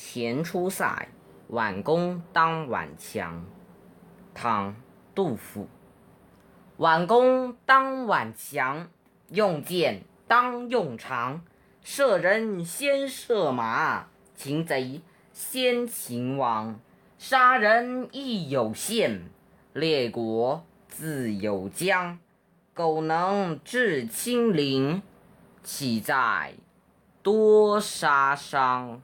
前出塞，挽弓当挽强，唐杜甫，挽弓当挽强，用箭当用长，射人先射马，擒贼先擒王，杀人亦有限，列国自有疆，苟能制侵陵，岂在多杀伤。